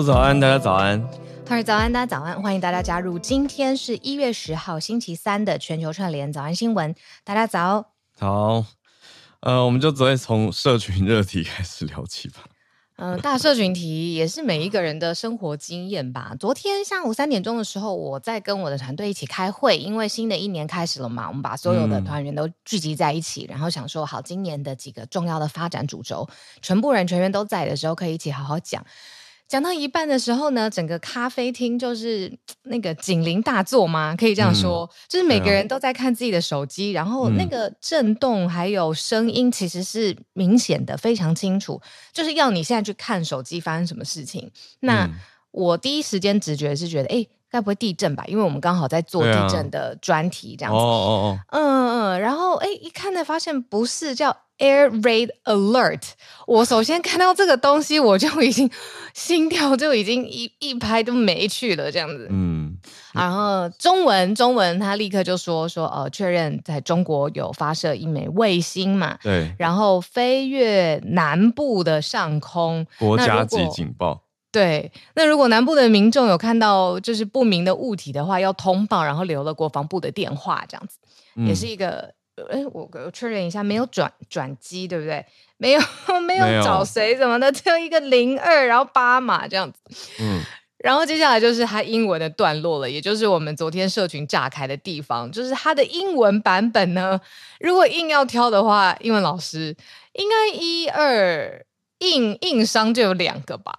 早安，大家早安。哈喽早安，大家早安，欢迎大家加入。今天是一月十号星期三的全球串联早安新闻，大家早。好，呃，我们就直接从社群热题开始聊起吧。嗯、呃，大社群题也是每一个人的生活经验吧。昨天下午三点钟的时候，我在跟我的团队一起开会，因为新的一年开始了嘛，我们把所有的团员都聚集在一起，嗯、然后想说好今年的几个重要的发展主轴，全部人全员都在的时候，可以一起好好讲。讲到一半的时候呢，整个咖啡厅就是那个警铃大作吗？可以这样说，嗯、就是每个人都在看自己的手机，嗯、然后那个震动还有声音其实是明显的，非常清楚，就是要你现在去看手机发生什么事情。那、嗯、我第一时间直觉是觉得，哎，该不会地震吧？因为我们刚好在做地震的专题，这样子。哦哦哦。嗯嗯，然后哎，一看呢，发现不是叫。Air Raid Alert！我首先看到这个东西，我就已经心跳就已经一一拍都没去了，这样子。嗯，然后中文中文他立刻就说说呃，确认在中国有发射一枚卫星嘛？对。然后飞越南部的上空，国家级警报。对，那如果南部的民众有看到就是不明的物体的话，要通报，然后留了国防部的电话，这样子，嗯、也是一个。哎，我我确认一下，没有转转机，对不对？没有，没有找谁什么的，只有一个零二，然后八码这样子。嗯，然后接下来就是他英文的段落了，也就是我们昨天社群炸开的地方，就是他的英文版本呢。如果硬要挑的话，英文老师应该一二硬硬伤就有两个吧？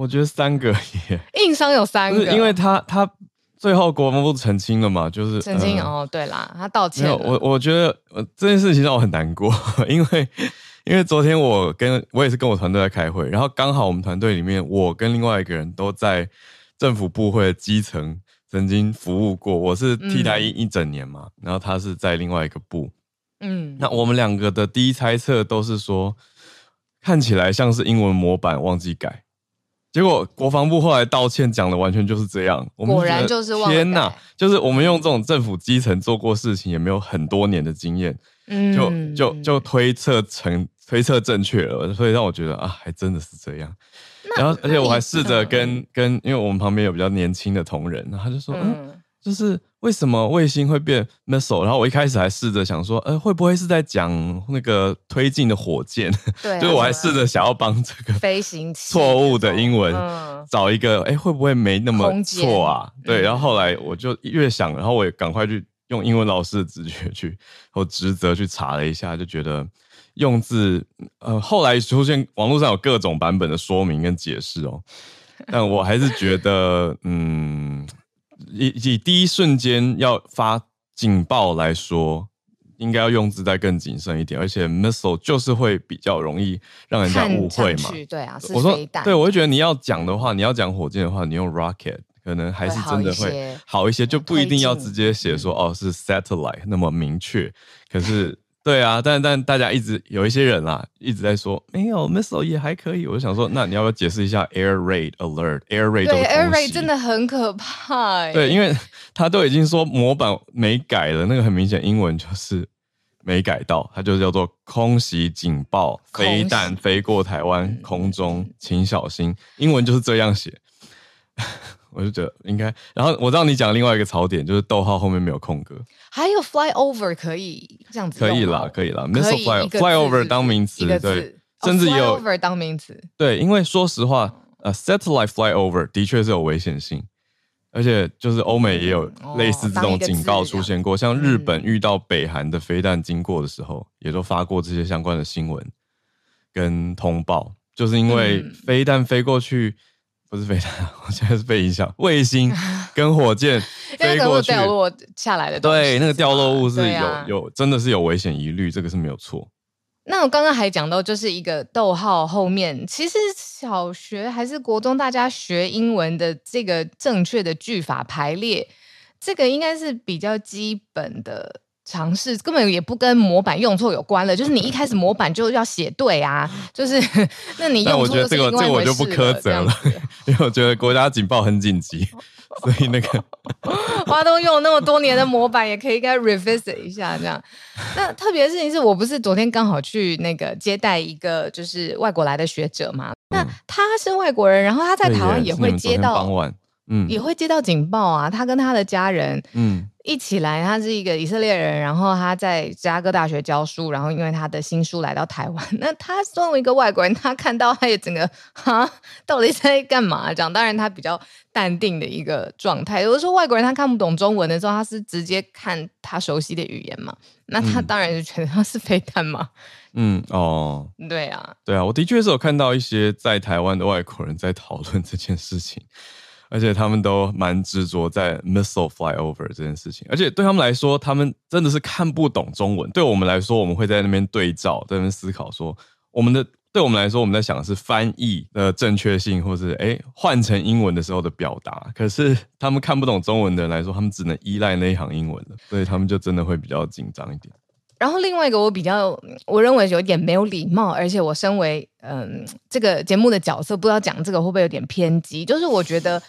我觉得三个耶，硬伤有三个，因为他他。最后国防部澄清了嘛？就是澄清、呃、哦，对啦，他道歉了。我我觉得这件事情让我很难过，因为因为昨天我跟我也是跟我团队在开会，然后刚好我们团队里面我跟另外一个人都在政府部会的基层曾经服务过，我是替代一一整年嘛，嗯、然后他是在另外一个部，嗯，那我们两个的第一猜测都是说，看起来像是英文模板忘记改。结果国防部后来道歉，讲的完全就是这样。我们果然就是天哪，就是我们用这种政府基层做过事情，也没有很多年的经验，嗯，就就就推测成推测正确了，所以让我觉得啊，还真的是这样。然后，而且我还试着跟、嗯、跟，因为我们旁边有比较年轻的同仁，他就说，嗯。嗯就是为什么卫星会变 missile？然后我一开始还试着想说，呃，会不会是在讲那个推进的火箭？对、啊，就我还试着想要帮这个飞行器错误的英文找一个，哎、嗯，会不会没那么错啊？间对，然后后来我就越想，然后我也赶快去用英文老师的直觉去和职责去查了一下，就觉得用字，呃，后来出现网络上有各种版本的说明跟解释哦，但我还是觉得，嗯。以以第一瞬间要发警报来说，应该要用字再更谨慎一点，而且 missile 就是会比较容易让人家误会嘛。对啊，我说对，我就觉得你要讲的话，你要讲火箭的话，你用 rocket 可能还是真的会好一些，就不一定要直接写说哦是 satellite 那么明确，可是。对啊，但但大家一直有一些人啊，一直在说没有 missile 也还可以。我就想说，那你要不要解释一下 air raid alert？air raid 对 air raid 真的很可怕。对，因为他都已经说模板没改了，那个很明显英文就是没改到，它就叫做空袭警报，飞弹飞过台湾空中，请小心。英文就是这样写。我就觉得应该，然后我知道你讲另外一个槽点，就是逗号后面没有空格，还有 fly over 可以这样子，可以啦，可以啦，missile fly fly over 当名词，对甚至有 flyover 当名词。对，因为说实话，呃，satellite flyover 的确是有危险性，而且就是欧美也有类似这种警告出现过，像日本遇到北韩的飞弹经过的时候，也都发过这些相关的新闻跟通报，就是因为飞弹飞过去。不是飞弹，我现在是被影响。卫星 跟火箭飞过去，掉落下来的对，那个掉落物是有、啊、有，真的是有危险疑虑，这个是没有错。那我刚刚还讲到，就是一个逗号后面，其实小学还是国中，大家学英文的这个正确的句法排列，这个应该是比较基本的。尝试根本也不跟模板用错有关了，就是你一开始模板就要写对啊，就是 那你用错是另外一回事了。但我觉得这个这个我就不苛责了，因为我觉得国家警报很紧急，所以那个花东用那么多年的模板也可以该 revisit 一下这样。那特别的事情是我不是昨天刚好去那个接待一个就是外国来的学者嘛，那他是外国人，然后他在台湾也会接到。嗯，也会接到警报啊。他跟他的家人，嗯，一起来。他是一个以色列人，然后他在芝加哥大学教书。然后因为他的新书来到台湾，那他作为一个外国人，他看到他也整个哈，到底在干嘛？讲当然他比较淡定的一个状态。有的时候外国人他看不懂中文的时候，他是直接看他熟悉的语言嘛。那他当然就觉得他是飞弹嘛。嗯哦，对啊，对啊，我的确是有看到一些在台湾的外国人在讨论这件事情。而且他们都蛮执着在 missile flyover 这件事情，而且对他们来说，他们真的是看不懂中文。对我们来说，我们会在那边对照，在那边思考说，我们的对我们来说，我们在想的是翻译的正确性，或是诶换成英文的时候的表达。可是他们看不懂中文的人来说，他们只能依赖那一行英文了，所以他们就真的会比较紧张一点。然后另外一个我比较，我认为有点没有礼貌，而且我身为嗯这个节目的角色，不知道讲这个会不会有点偏激，就是我觉得。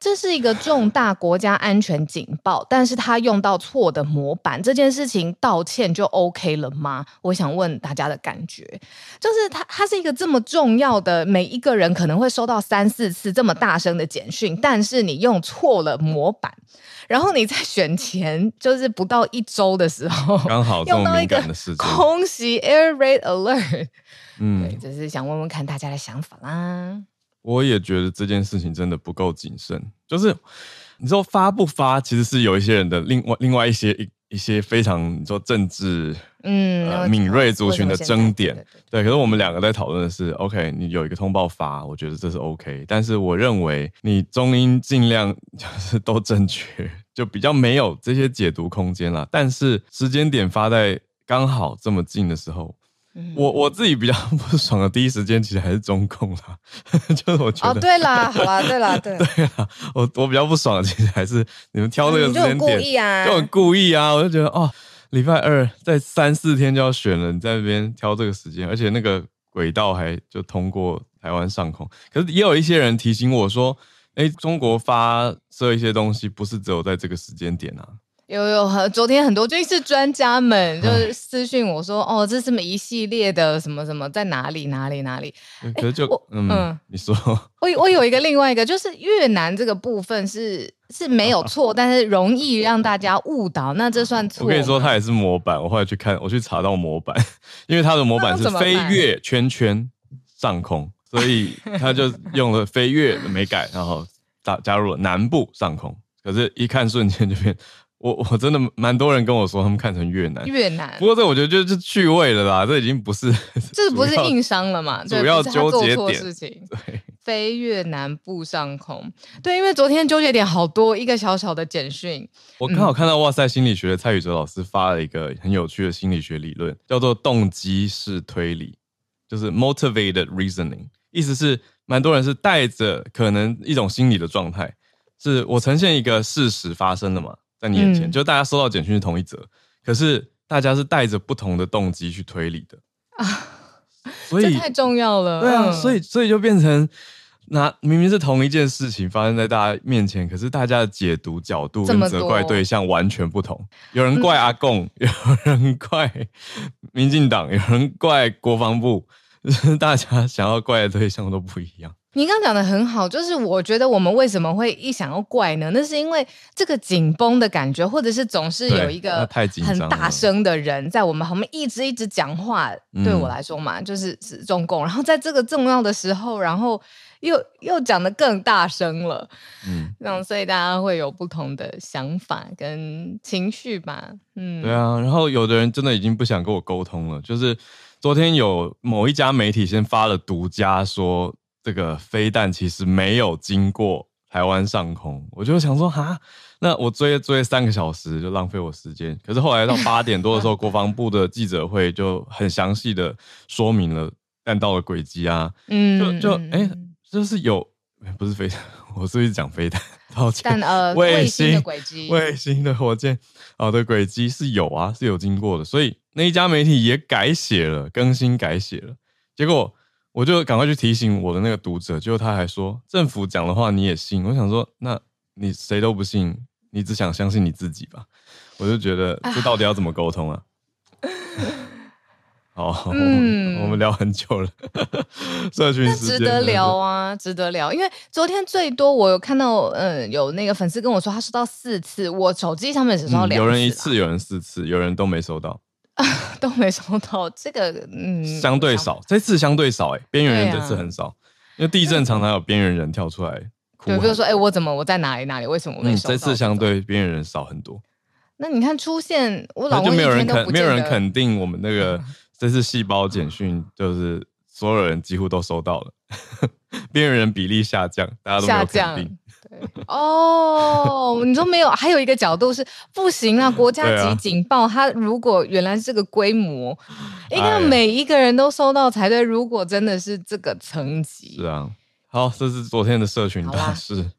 这是一个重大国家安全警报，但是他用到错的模板，这件事情道歉就 OK 了吗？我想问大家的感觉，就是他他是一个这么重要的，每一个人可能会收到三四次这么大声的简讯，但是你用错了模板，然后你在选前就是不到一周的时候，刚好用到一个空袭 Air Raid Alert，嗯，对，就是想问问看大家的想法啦。我也觉得这件事情真的不够谨慎，就是你说发不发，其实是有一些人的另外另外一些一一些非常你说政治嗯、呃、敏锐族群的争点，对。可是我们两个在讨论的是，OK，你有一个通报发，我觉得这是 OK，但是我认为你中英尽量就是都正确，就比较没有这些解读空间了。但是时间点发在刚好这么近的时候。我我自己比较 不爽的第一时间其实还是中共啦，就是我觉得哦，对啦，好啦，对啦，对 对啦，我我比较不爽的其实还是你们挑这个时间点，就很故意啊，就很故意啊，我就觉得哦，礼拜二在三四天就要选了，你在那边挑这个时间，而且那个轨道还就通过台湾上空，可是也有一些人提醒我说，哎，中国发射一些东西不是只有在这个时间点啊。有有很，昨天很多军事专家们就是私讯我说，哦，这是什么一系列的什么什么在哪里哪里哪里？可是就嗯，嗯，你说，我我有一个另外一个，就是越南这个部分是是没有错，但是容易让大家误导，那这算错？我跟你说，它也是模板，我后来去看，我去查到模板，因为它的模板是飞跃圈圈上空，所以他就用了飞越没改，然后加加入了南部上空，可是一看瞬间就变。我我真的蛮多人跟我说，他们看成越南越南。不过这我觉得就是趣味了啦，这已经不是 这不是硬伤了嘛？主要纠结点事情。对，飞越南部上空。对，因为昨天纠结点好多，一个小小的简讯。我刚好看到哇塞心理学的蔡宇哲老师发了一个很有趣的心理学理论，叫做动机式推理，就是 motivated reasoning。意思是蛮多人是带着可能一种心理的状态，是我呈现一个事实发生了嘛？在你眼前，嗯、就大家收到简讯是同一则，可是大家是带着不同的动机去推理的啊，所以这太重要了。对啊，所以所以就变成那明明是同一件事情发生在大家面前，可是大家的解读角度跟责怪对象完全不同。有人怪阿贡，有人怪民进党，有人怪国防部，就 是大家想要怪的对象都不一样。你刚刚讲的很好，就是我觉得我们为什么会一想要怪呢？那是因为这个紧绷的感觉，或者是总是有一个很大声的人在我们旁边一直一直讲话。对我来说嘛，就是是中共。然后在这个重要的时候，然后又又讲的更大声了，嗯，然后所以大家会有不同的想法跟情绪吧。嗯，对啊。然后有的人真的已经不想跟我沟通了，就是昨天有某一家媒体先发了独家说。这个飞弹其实没有经过台湾上空，我就想说哈，那我追追三个小时就浪费我时间。可是后来到八点多的时候，国防部的记者会就很详细的说明了弹道的轨迹啊，嗯，就就哎，就是有不是飞弹，我是一直讲飞弹，抱歉，但呃，卫星的轨迹，卫星的火箭好的轨迹是有啊，是有经过的，所以那一家媒体也改写了，更新改写了，结果。我就赶快去提醒我的那个读者，结果他还说政府讲的话你也信？我想说，那你谁都不信，你只想相信你自己吧？我就觉得这到底要怎么沟通啊？好，嗯，我们聊很久了，社群值得聊啊，值得聊。因为昨天最多我有看到，嗯，有那个粉丝跟我说他收到四次，我手机上面只收到两次，有人一次，有人四次，有人都没收到。都没收到这个，嗯，相对少，这次相对少，哎，边缘人这次很少，啊、因为地震常常有边缘人跳出来哭，对，比如说，哎，我怎么我在哪里哪里？为什么我没收到、嗯？这次相对边缘人少很多。那你看出现，我老公就没有人肯，没有人肯定我们那个这次细胞简讯，就是所有人几乎都收到了，边缘人比例下降，大家都没有肯定。哦，你说没有？还有一个角度是不行啊！国家级警报，它如果原来是这个规模，应该每一个人都收到才对。如果真的是这个层级，是啊。好，这是昨天的社群大事。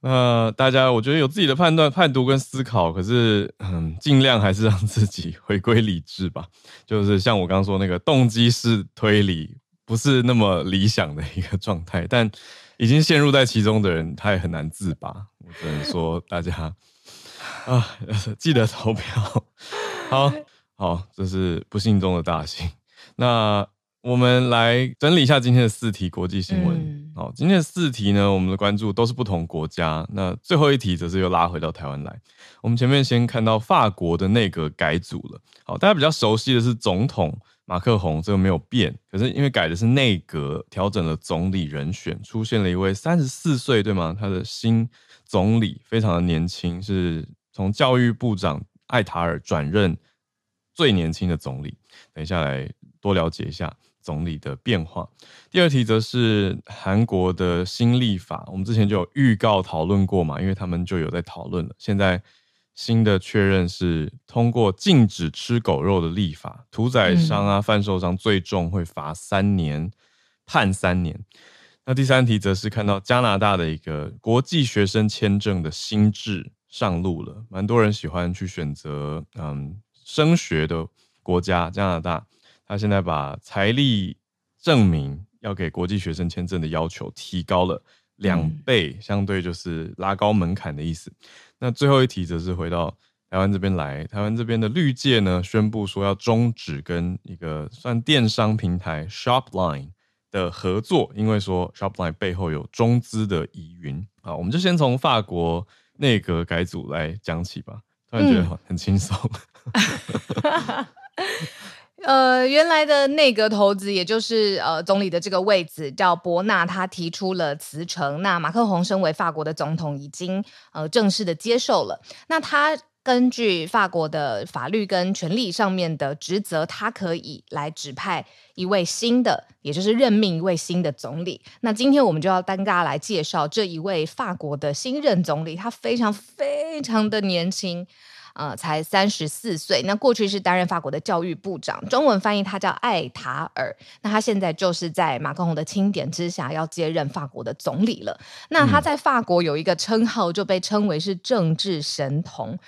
那大家，我觉得有自己的判断、判读跟思考，可是嗯，尽量还是让自己 回归理智吧。就是像我刚刚说那个动机式推理，不是那么理想的一个状态，但。已经陷入在其中的人，他也很难自拔。我只能说，大家啊，记得投票。好好，这是不幸中的大幸。那我们来整理一下今天的四题国际新闻。嗯、好，今天的四题呢，我们的关注都是不同国家。那最后一题则是又拉回到台湾来。我们前面先看到法国的内阁改组了。好，大家比较熟悉的是总统。马克宏这个没有变，可是因为改的是内阁，调整了总理人选，出现了一位三十四岁，对吗？他的新总理非常的年轻，是从教育部长艾塔尔转任最年轻的总理。等一下来多了解一下总理的变化。第二题则是韩国的新立法，我们之前就有预告讨论过嘛，因为他们就有在讨论了，现在。新的确认是通过禁止吃狗肉的立法，屠宰商啊、贩售商最重会罚三年，判三年。那第三题则是看到加拿大的一个国际学生签证的新制上路了，蛮多人喜欢去选择嗯升学的国家。加拿大他现在把财力证明要给国际学生签证的要求提高了两倍，相对就是拉高门槛的意思。那最后一题则是回到台湾这边来，台湾这边的绿界呢宣布说要终止跟一个算电商平台 Shopline 的合作，因为说 Shopline 背后有中资的疑云。啊，我们就先从法国内阁改组来讲起吧，突然觉得很很轻松。嗯呃，原来的内阁头子，也就是呃总理的这个位置叫伯纳，他提出了辞呈。那马克宏身为法国的总统，已经呃正式的接受了。那他根据法国的法律跟权力上面的职责，他可以来指派一位新的，也就是任命一位新的总理。那今天我们就要跟大家来介绍这一位法国的新任总理，他非常非常的年轻。呃，才三十四岁。那过去是担任法国的教育部长，中文翻译他叫艾塔尔。那他现在就是在马克宏的钦点之下，要接任法国的总理了。那他在法国有一个称号，就被称为是政治神童。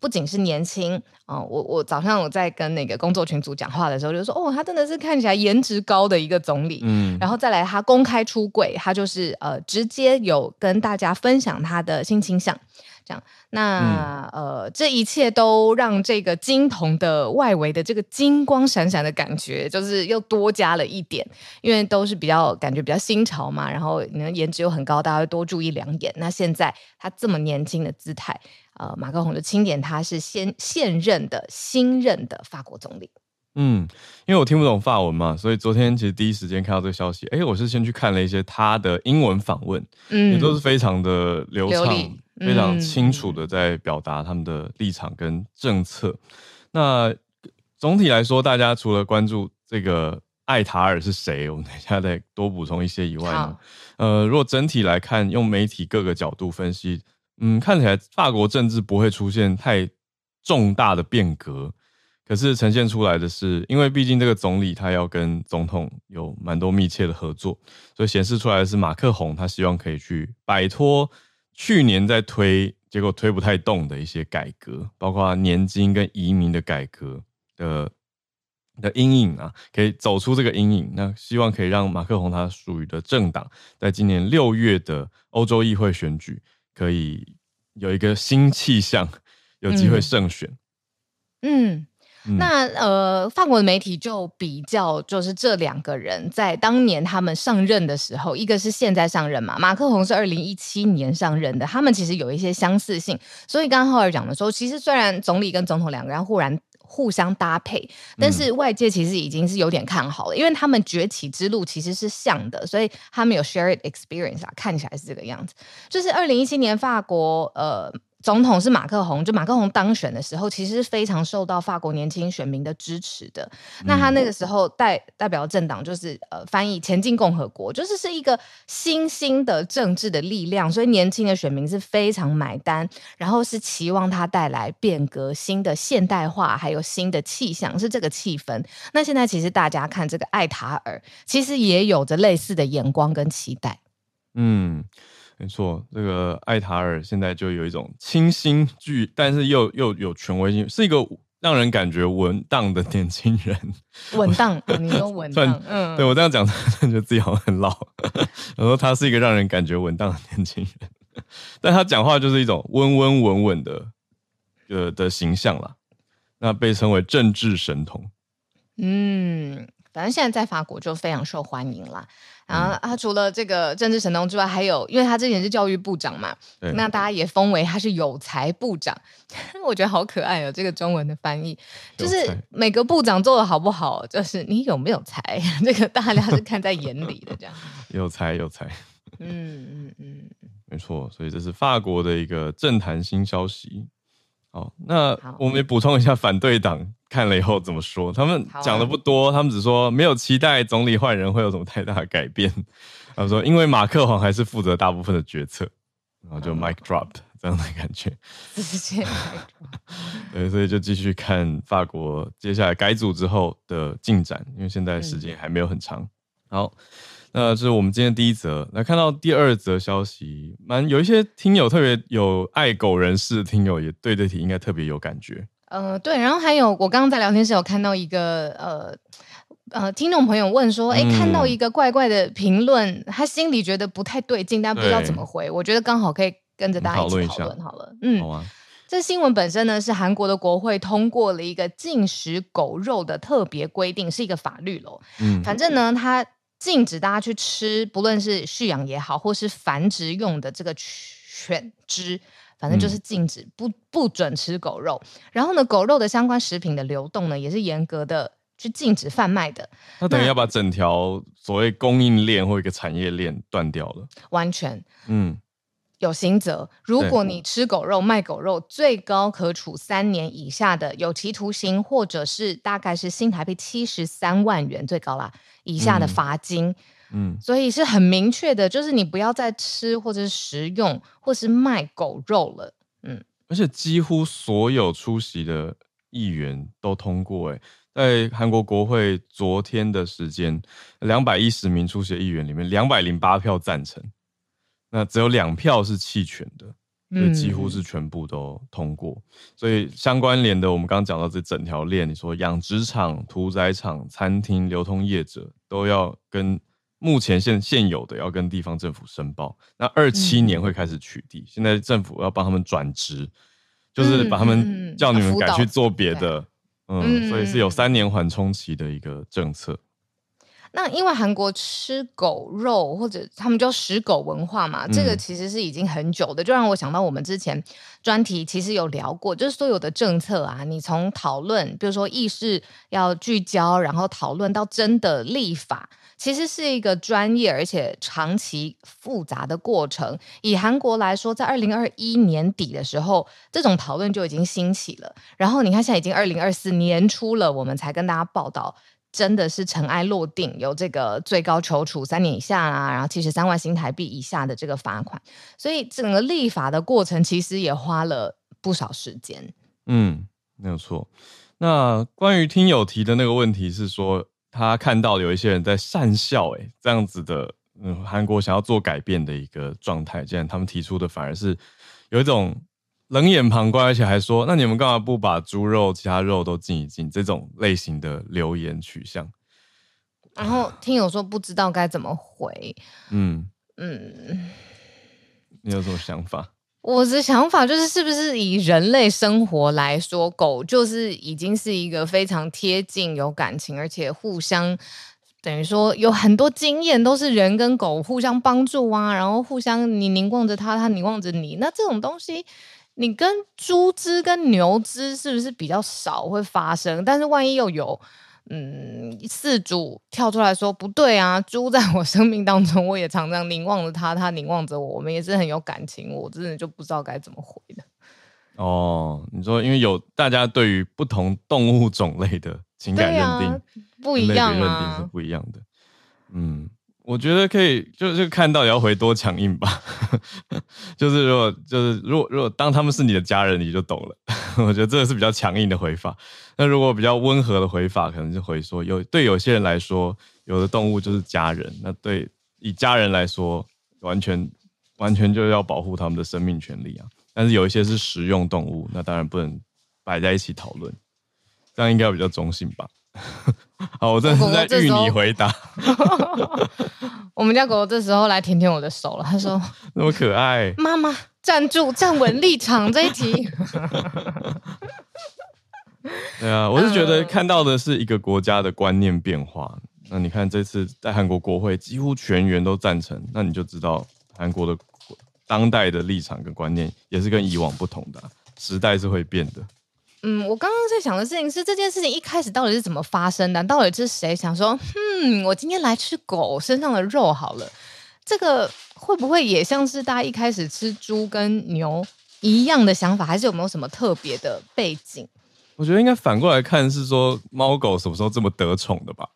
不仅是年轻啊、呃，我我早上我在跟那个工作群组讲话的时候，就说哦，他真的是看起来颜值高的一个总理。嗯，然后再来他公开出柜，他就是呃直接有跟大家分享他的性倾向。这样，那、嗯、呃，这一切都让这个金铜的外围的这个金光闪闪的感觉，就是又多加了一点，因为都是比较感觉比较新潮嘛，然后你的颜值又很高，大家会多注意两眼。那现在他这么年轻的姿态，呃，马克宏就钦点他是现现任的新任的法国总理。嗯，因为我听不懂法文嘛，所以昨天其实第一时间看到这个消息，哎，我是先去看了一些他的英文访问，嗯，也都是非常的流畅、嗯、非常清楚的在表达他们的立场跟政策。嗯、那总体来说，大家除了关注这个艾塔尔是谁，我们等一下再多补充一些以外呢，呃，如果整体来看，用媒体各个角度分析，嗯，看起来法国政治不会出现太重大的变革。可是呈现出来的是，因为毕竟这个总理他要跟总统有蛮多密切的合作，所以显示出来的是马克宏他希望可以去摆脱去年在推结果推不太动的一些改革，包括年金跟移民的改革的的阴影啊，可以走出这个阴影。那希望可以让马克宏他属于的政党在今年六月的欧洲议会选举可以有一个新气象，有机会胜选。嗯。嗯那呃，法国的媒体就比较，就是这两个人在当年他们上任的时候，一个是现在上任嘛，马克宏是二零一七年上任的，他们其实有一些相似性。所以刚刚浩尔讲的时候，其实虽然总理跟总统两个人忽然互相搭配，但是外界其实已经是有点看好了，因为他们崛起之路其实是像的，所以他们有 shared experience 啊，看起来是这个样子。就是二零一七年法国呃。总统是马克宏，就马克宏当选的时候，其实是非常受到法国年轻选民的支持的。那他那个时候代代表政党就是呃，翻译前进共和国，就是是一个新兴的政治的力量，所以年轻的选民是非常买单，然后是期望他带来变革、新的现代化，还有新的气象，是这个气氛。那现在其实大家看这个艾塔尔，其实也有着类似的眼光跟期待。嗯。没错，这个艾塔尔现在就有一种清新剧，但是又又有权威性，是一个让人感觉稳当的年轻人。稳当，你说稳 当，嗯，对我这样讲，觉得自己好像很老。我说他是一个让人感觉稳当的年轻人，但他讲话就是一种温温稳稳的呃的形象啦。那被称为政治神童。嗯。反正现在在法国就非常受欢迎啦。然后他除了这个政治神童之外，还有因为他之前是教育部长嘛，那大家也封为他是有才部长。我觉得好可爱哦，这个中文的翻译就是每个部长做的好不好，就是你有没有才，这个大家是看在眼里的这样。有 才有才，嗯嗯嗯，没错。所以这是法国的一个政坛新消息。好，那我们也补充一下反对党。看了以后怎么说？他们讲的不多，啊、他们只说没有期待总理换人会有什么太大的改变。他们说，因为马克宏还是负责大部分的决策，然后就 mic drop 这样的感觉。对，所以就继续看法国接下来改组之后的进展，因为现在时间还没有很长。嗯、好，那这是我们今天第一则。来看到第二则消息，蛮有一些听友特别有爱狗人士，听友也对这题应该特别有感觉。呃，对，然后还有，我刚刚在聊天室有看到一个呃呃听众朋友问说，哎，看到一个怪怪的评论，他心里觉得不太对劲，但不知道怎么回。我觉得刚好可以跟着大家一起讨论好了。嗯，好啊。这新闻本身呢，是韩国的国会通过了一个禁食狗肉的特别规定，是一个法律喽。嗯，反正呢，它禁止大家去吃，不论是蓄养也好，或是繁殖用的这个犬只。反正就是禁止不不准吃狗肉，然后呢，狗肉的相关食品的流动呢，也是严格的去禁止贩卖的。那等于要把整条所谓供应链或一个产业链断掉了。完全，嗯，有刑责。如果你吃狗肉、卖狗肉，最高可处三年以下的有期徒刑，或者是大概是新台币七十三万元最高啦以下的罚金。嗯嗯，所以是很明确的，就是你不要再吃或者是食用或是卖狗肉了。嗯，而且几乎所有出席的议员都通过。哎，在韩国国会昨天的时间，两百一十名出席的议员里面，两百零八票赞成，那只有两票是弃权的，所以几乎是全部都通过。嗯、所以相关联的，我们刚刚讲到这整条链，你说养殖场、屠宰场、餐厅、流通业者都要跟。目前现现有的要跟地方政府申报，那二七年会开始取缔，嗯、现在政府要帮他们转职，就是把他们叫你们改去做别的，嗯，嗯，所以是有三年缓冲期的一个政策。那因为韩国吃狗肉或者他们叫食狗文化嘛，这个其实是已经很久的，就让我想到我们之前专题其实有聊过，就是所有的政策啊，你从讨论，比如说意识要聚焦，然后讨论到真的立法，其实是一个专业而且长期复杂的过程。以韩国来说，在二零二一年底的时候，这种讨论就已经兴起了。然后你看，现在已经二零二四年初了，我们才跟大家报道。真的是尘埃落定，有这个最高求处三年以下啊，然后七十三万新台币以下的这个罚款，所以整个立法的过程其实也花了不少时间。嗯，没有错。那关于听友提的那个问题是说，他看到有一些人在讪笑，哎，这样子的，嗯，韩国想要做改变的一个状态，既然他们提出的反而是有一种。冷眼旁观，而且还说：“那你们干嘛不把猪肉、其他肉都禁一禁？”这种类型的留言取向。然后听友说不知道该怎么回。嗯嗯，你有什么想法？我的想法就是，是不是以人类生活来说，狗就是已经是一个非常贴近、有感情，而且互相等于说有很多经验，都是人跟狗互相帮助啊，然后互相你凝望着它，它凝望着你，那这种东西。你跟猪只跟牛只是不是比较少会发生？但是万一又有，嗯，饲主跳出来说不对啊，猪在我生命当中，我也常常凝望着它，它凝望着我，我们也是很有感情，我真的就不知道该怎么回的。哦，你说因为有大家对于不同动物种类的情感认定、啊、不一样啊，认定是不一样的，嗯。我觉得可以，就是看到也要回多强硬吧。就是如果就是如果如果当他们是你的家人，你就懂了。我觉得这个是比较强硬的回法。那如果比较温和的回法，可能就回说有对有些人来说，有的动物就是家人。那对以家人来说，完全完全就要保护他们的生命权利啊。但是有一些是食用动物，那当然不能摆在一起讨论。这样应该比较中性吧。好，我真的是在预你回答。我们家狗狗这时候来舔舔我的手了，他说：“ 那么可爱。”妈妈站住，站稳立场这一题。对啊，我是觉得看到的是一个国家的观念变化。那你看这次在韩国国会几乎全员都赞成，那你就知道韩国的当代的立场跟观念也是跟以往不同的，时代是会变的。嗯，我刚刚在想的事情是这件事情一开始到底是怎么发生的？到底是谁想说，嗯，我今天来吃狗身上的肉好了？这个会不会也像是大家一开始吃猪跟牛一样的想法？还是有没有什么特别的背景？我觉得应该反过来看，是说猫狗什么时候这么得宠的吧？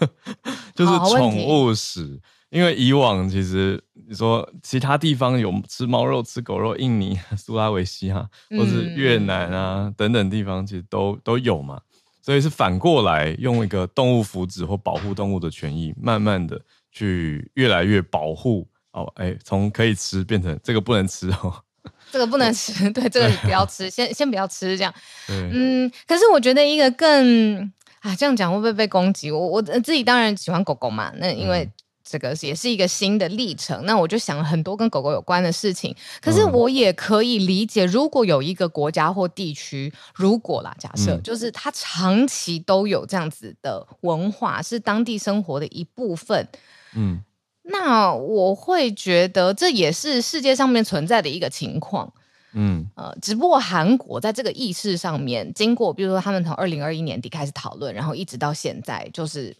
就是宠物史。因为以往其实你说其他地方有吃猫肉、吃狗肉，印尼、苏拉维西啊，或是越南啊、嗯、等等地方，其实都都有嘛。所以是反过来用一个动物福祉或保护动物的权益，慢慢的去越来越保护哦。哎，从可以吃变成这个不能吃哦，这个不能吃，对，这个不要吃，先先不要吃这样。嗯，可是我觉得一个更啊，这样讲会不会被攻击？我我自己当然喜欢狗狗嘛，那因为。这个也是一个新的历程，那我就想了很多跟狗狗有关的事情。可是我也可以理解，如果有一个国家或地区，如果啦，假设就是它长期都有这样子的文化，是当地生活的一部分，嗯，那我会觉得这也是世界上面存在的一个情况，嗯，呃，只不过韩国在这个意识上面，经过比如说他们从二零二一年底开始讨论，然后一直到现在，就是。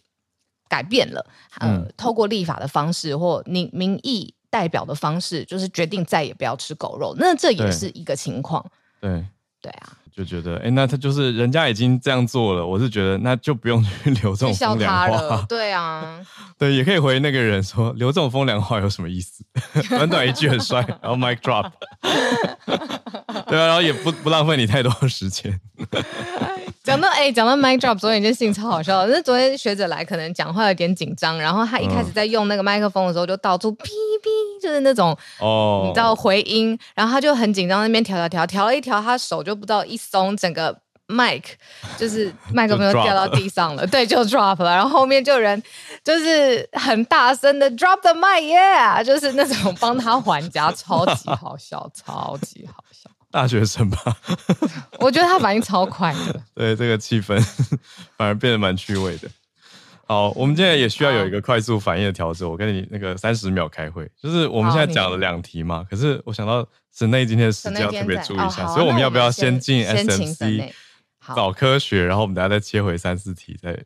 改变了，呃，透过立法的方式或民民意代表的方式，就是决定再也不要吃狗肉。那这也是一个情况。对对啊，就觉得，哎、欸，那他就是人家已经这样做了，我是觉得那就不用去留这种风凉话了。对啊，对，也可以回那个人说，留这种风凉话有什么意思？短短一句很帅，然后 mic drop。对啊，然后也不不浪费你太多的时间。讲到哎，讲到 mic drop，昨天一件事情超好笑的。是昨天学者来，可能讲话有点紧张，然后他一开始在用那个麦克风的时候，就到处哔哔，就是那种哦，你知道回音，然后他就很紧张，那边调调调调了一调，他手就不知道一松，整个 mic 就是 麦克风掉到地上了，对，就 drop 了。然后后面就有人就是很大声的 drop the mic，yeah，就是那种帮他还家，超级好笑，超级好笑。大学生吧，我觉得他反应超快的。对，这个气氛 反而变得蛮趣味的。好，我们现在也需要有一个快速反应的调整。我跟你那个三十秒开会，就是我们现在讲了两题嘛。可是我想到神内今天的时间要特别注意一下，所以我们要不要先进 SMC 找科学，然后我们等下再切回三四题再。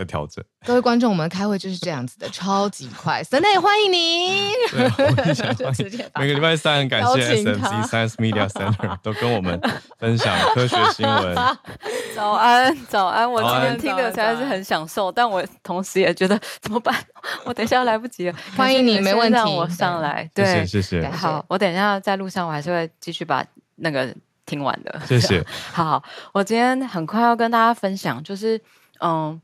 在调整，各位观众，我们开会就是这样子的，超级快。神内欢迎你 每个礼拜三，感谢 SMC Science Media Center 都跟我们分享科学新闻。早安，早安，我今天听的实在是很享受，但我同时也觉得怎么办？我等一下要来不及了。欢迎你，没问题，让我上来。对，谢谢。好，我等一下在路上，我还是会继续把那个听完的。谢谢。好，我今天很快要跟大家分享，就是嗯。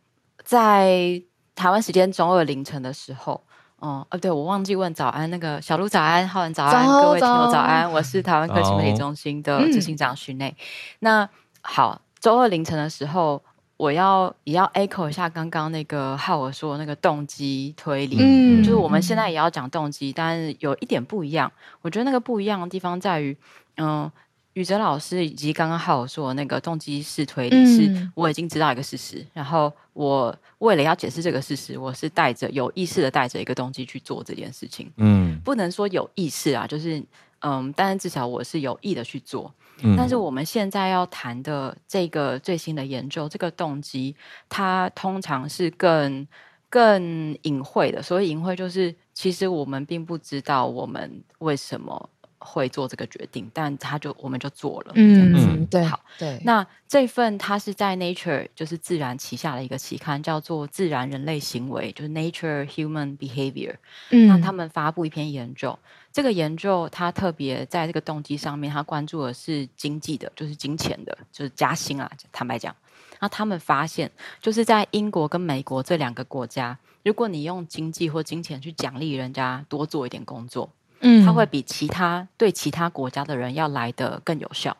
在台湾时间中二凌晨的时候，哦，呃，对，我忘记问早安，那个小鹿早安，浩然早安，早各位听友早安，我是台湾科技媒体中心的执行长徐内。嗯、那好，周二凌晨的时候，我要也要 echo 一下刚刚那个浩尔说的那个动机推理，嗯，就是我们现在也要讲动机，但是有一点不一样。我觉得那个不一样的地方在于，嗯。宇哲老师以及刚刚浩尔说的那个动机式推理，是我已经知道一个事实，嗯、然后我为了要解释这个事实，我是带着有意识的带着一个动机去做这件事情。嗯，不能说有意识啊，就是嗯，但是至少我是有意的去做。嗯、但是我们现在要谈的这个最新的研究，这个动机它通常是更更隐晦的，所以隐晦就是其实我们并不知道我们为什么。会做这个决定，但他就我们就做了。嗯嗯，对，好，对。那这份它是在 Nature，就是自然旗下的一个期刊，叫做《自然人类行为》，就是 Nature Human Behavior。嗯，那他们发布一篇研究，这个研究它特别在这个动机上面，它关注的是经济的，就是金钱的，就是加薪啊。坦白讲，那他们发现，就是在英国跟美国这两个国家，如果你用经济或金钱去奖励人家多做一点工作。嗯，它会比其他对其他国家的人要来得更有效。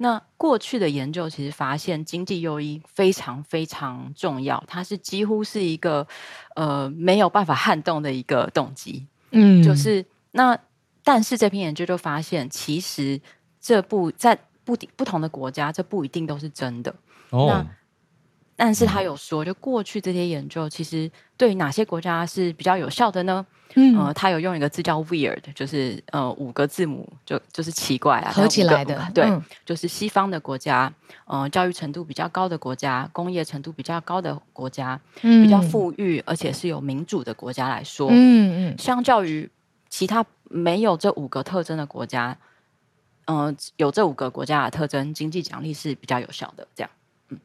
那过去的研究其实发现，经济诱因非常非常重要，它是几乎是一个呃没有办法撼动的一个动机。嗯，就是那，但是这篇研究就发现，其实这不在不不同的国家，这不一定都是真的。哦。那但是他有说，就过去这些研究，其实对于哪些国家是比较有效的呢？嗯，呃，他有用一个字叫 weird，就是呃五个字母就就是奇怪啊，合起来的。对，嗯、就是西方的国家，呃，教育程度比较高的国家，工业程度比较高的国家，嗯、比较富裕而且是有民主的国家来说，嗯嗯，相较于其他没有这五个特征的国家，嗯、呃，有这五个国家的特征，经济奖励是比较有效的，这样。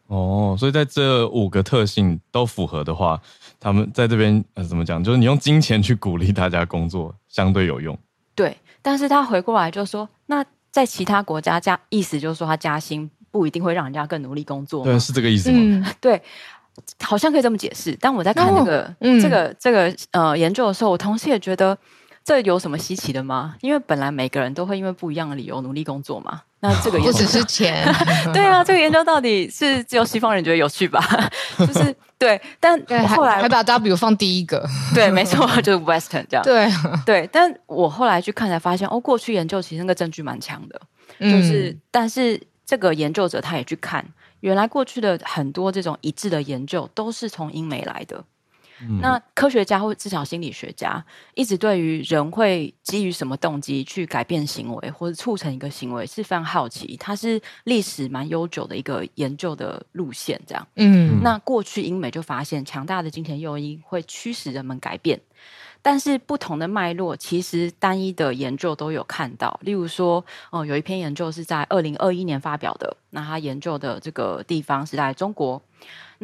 哦，所以在这五个特性都符合的话，他们在这边呃怎么讲？就是你用金钱去鼓励大家工作，相对有用。对，但是他回过来就说，那在其他国家加，意思就是说他加薪不一定会让人家更努力工作。对，是这个意思吗？嗯、对，好像可以这么解释。但我在看那个、哦嗯、这个这个呃研究的时候，我同时也觉得。这有什么稀奇的吗？因为本来每个人都会因为不一样的理由努力工作嘛。那这个不只是钱，对啊，这个研究到底是只有西方人觉得有趣吧？就是对，但后来还，还把 W 放第一个，对，没错，就是 Western 这样。对对，但我后来去看才发现，哦，过去研究其实那个证据蛮强的，就是，嗯、但是这个研究者他也去看，原来过去的很多这种一致的研究都是从英美来的。那科学家或至少心理学家一直对于人会基于什么动机去改变行为或者促成一个行为是非常好奇，它是历史蛮悠久的一个研究的路线。这样，嗯，那过去英美就发现强大的金钱诱因会驱使人们改变，但是不同的脉络其实单一的研究都有看到。例如说，哦，有一篇研究是在二零二一年发表的，那他研究的这个地方是在中国。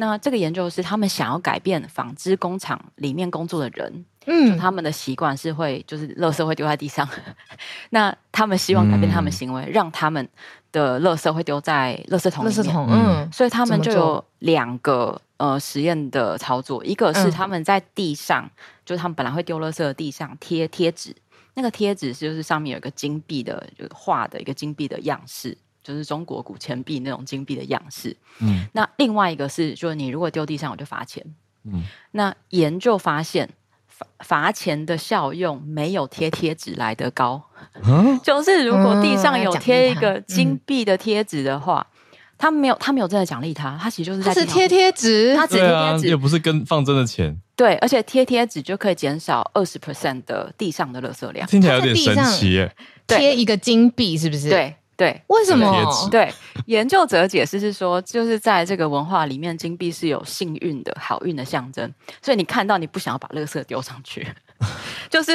那这个研究是他们想要改变纺织工厂里面工作的人，嗯，他们的习惯是会就是垃圾会丢在地上，那他们希望改变他们行为，嗯、让他们的垃圾会丢在垃圾桶里面。垃圾桶，嗯，所以他们就有两个呃实验的操作，一个是他们在地上，嗯、就是他们本来会丢垃圾的地上贴贴纸，那个贴纸是就是上面有一个金币的，就画的一个金币的样式。就是中国古钱币那种金币的样式。嗯，那另外一个是，就是你如果丢地上，我就罚钱。嗯，那研究发现，罚罚钱的效用没有贴贴纸来得高。嗯，就是如果地上有贴一个金币的贴纸的话。嗯他没有，他没有真的奖励他，他其实就是在是贴贴纸，他只贴贴纸，也不是跟放真的钱。对，而且贴贴纸就可以减少二十 percent 的地上的垃圾量，听起来有点神奇耶。贴一个金币是不是？对对，为什么？对，研究者解释是说，就是在这个文化里面，金币是有幸运的好运的象征，所以你看到你不想要把垃圾丢上去，就是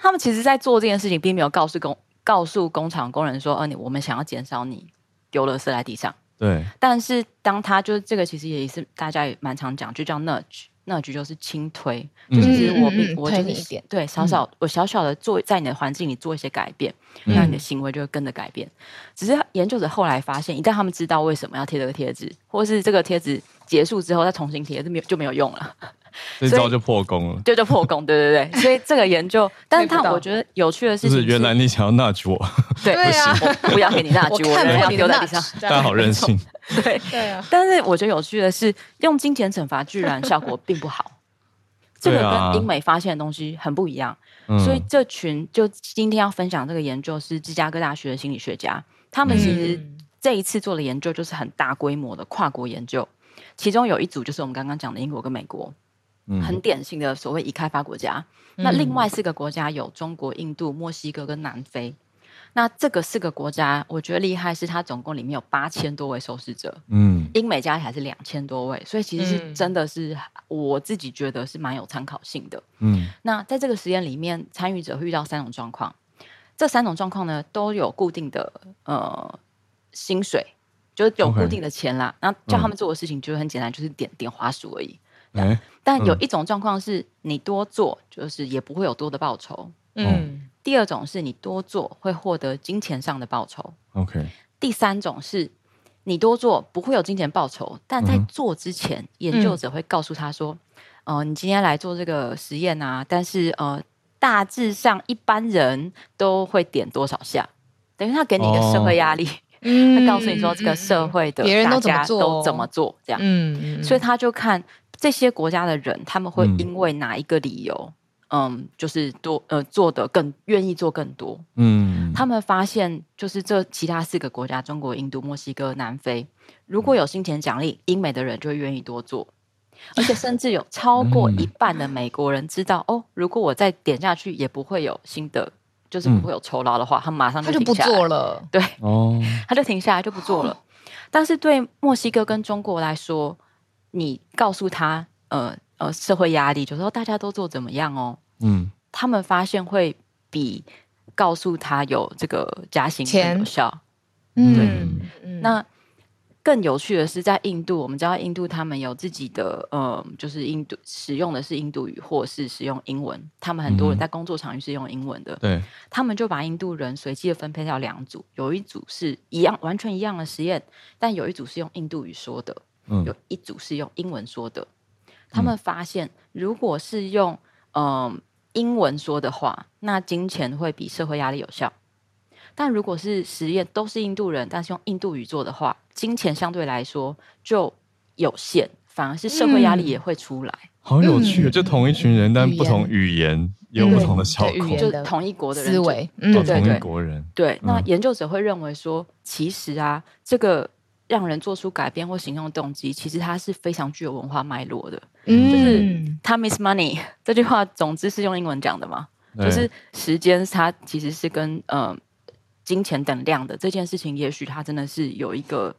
他们其实在做这件事情，并没有告诉工告诉工厂工人说，呃，你我们想要减少你丢垃圾在地上。对，但是当他就是这个，其实也是大家也蛮常讲，就叫 nudge，nudge 就是轻推，嗯、就是我比我就是一点，对，小小、嗯、我小小的做在你的环境里做一些改变，那、嗯、你的行为就会跟着改变。只是研究者后来发现，一旦他们知道为什么要贴这个贴纸，或是这个贴纸结束之后再重新贴，就没有就没有用了。这招就破功了，对，就破功，对对对。所以这个研究，但是他我觉得有趣的事情是，原来你想要 nudge 我，对，对啊，我不要给你 nudge，我人要丢在地上，大家好任性，对对啊。但是我觉得有趣的是，用金钱惩罚居然效果并不好，这个跟英美发现的东西很不一样。所以这群就今天要分享这个研究是芝加哥大学的心理学家，他们其实这一次做的研究就是很大规模的跨国研究，其中有一组就是我们刚刚讲的英国跟美国。很典型的所谓已开发国家，嗯、那另外四个国家有中国、印度、墨西哥跟南非。那这个四个国家，我觉得厉害是它总共里面有八千多位受试者，嗯，英美加起来是两千多位，所以其实是真的是我自己觉得是蛮有参考性的，嗯。那在这个实验里面，参与者会遇到三种状况，这三种状况呢都有固定的呃薪水，就是有固定的钱啦。那.叫他们做的事情就是很简单，就是点点滑鼠而已。欸、但有一种状况是你多做，就是也不会有多的报酬。嗯，第二种是你多做会获得金钱上的报酬。OK。第三种是你多做不会有金钱报酬，但在做之前，嗯、研究者会告诉他说：“嗯、呃，你今天来做这个实验啊，但是呃，大致上一般人都会点多少下，等于他给你一个社会压力。嗯，他告诉你说这个社会的别人都怎么做，都怎么做这样。嗯，所以他就看。这些国家的人，他们会因为哪一个理由，嗯，嗯，就是多呃做的更愿意做更多，嗯，他们发现就是这其他四个国家，中国、印度、墨西哥、南非，如果有金钱奖励，英美的人就会愿意多做，而且甚至有超过一半的美国人知道，嗯、哦，如果我再点下去也不会有新的，就是不会有酬劳的话，嗯、他马上就停下来，他就不做了，对，哦，他就停下来就不做了，哦、但是对墨西哥跟中国来说。你告诉他，呃呃，社会压力，就是说大家都做怎么样哦，嗯，他们发现会比告诉他有这个加薪更有效，嗯，对，嗯、那更有趣的是，在印度，我们知道印度他们有自己的，呃，就是印度使用的是印度语，或是使用英文，他们很多人在工作场域是用英文的，对、嗯，他们就把印度人随机的分配到两组，有一组是一样完全一样的实验，但有一组是用印度语说的。有一组是用英文说的，嗯、他们发现，如果是用嗯、呃、英文说的话，那金钱会比社会压力有效；但如果是实验都是印度人，但是用印度语做的话，金钱相对来说就有限，反而是社会压力也会出来。嗯、好有趣，就同一群人，但不同语言也有不同的效果，就同一国的人思维，对对对，同一国人。对，那研究者会认为说，其实啊，这个。让人做出改变或行动的动机，其实它是非常具有文化脉络的。嗯，就是 “time is money” 这句话，总之是用英文讲的嘛。就是时间，它其实是跟呃金钱等量的这件事情，也许它真的是有一个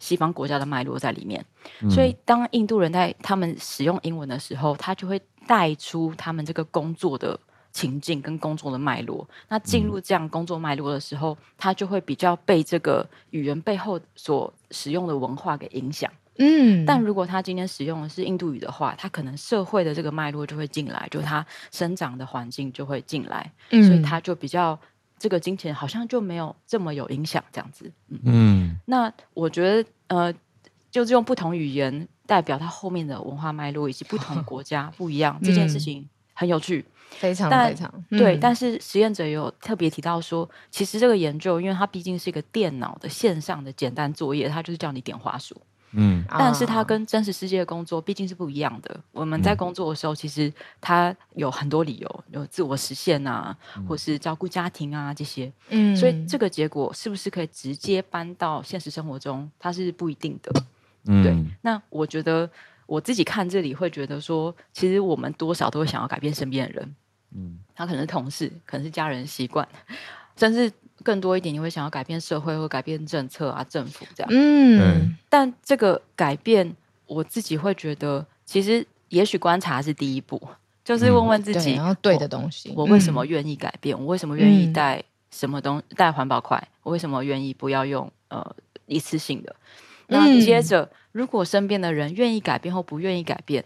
西方国家的脉络在里面。嗯、所以，当印度人在他们使用英文的时候，他就会带出他们这个工作的。情境跟工作的脉络，那进入这样工作脉络的时候，他就会比较被这个语言背后所使用的文化给影响。嗯，但如果他今天使用的是印度语的话，他可能社会的这个脉络就会进来，就他生长的环境就会进来，嗯，所以他就比较这个金钱好像就没有这么有影响这样子。嗯，嗯，那我觉得呃，就是用不同语言代表他后面的文化脉络以及不同 国家不一样、嗯、这件事情。很有趣，非常非常对。但是实验者也有特别提到说，其实这个研究，因为它毕竟是一个电脑的线上的简单作业，它就是叫你点滑鼠。嗯，但是它跟真实世界的工作毕竟是不一样的。我们在工作的时候，其实它有很多理由，有自我实现啊，或是照顾家庭啊这些。嗯，所以这个结果是不是可以直接搬到现实生活中，它是不一定的。嗯，对。那我觉得我自己看这里会觉得说，其实我们多少都会想要改变身边的人。嗯，他可能是同事，可能是家人习惯，甚至。更多一点，你会想要改变社会或改变政策啊，政府这样。嗯，但这个改变，我自己会觉得，其实也许观察是第一步，就是问问自己，然后对的东西，我为什么愿意改变？我为什么愿意带什么东带环保筷？我为什么愿意不要用呃一次性的？那接着，如果身边的人愿意改变或不愿意改变，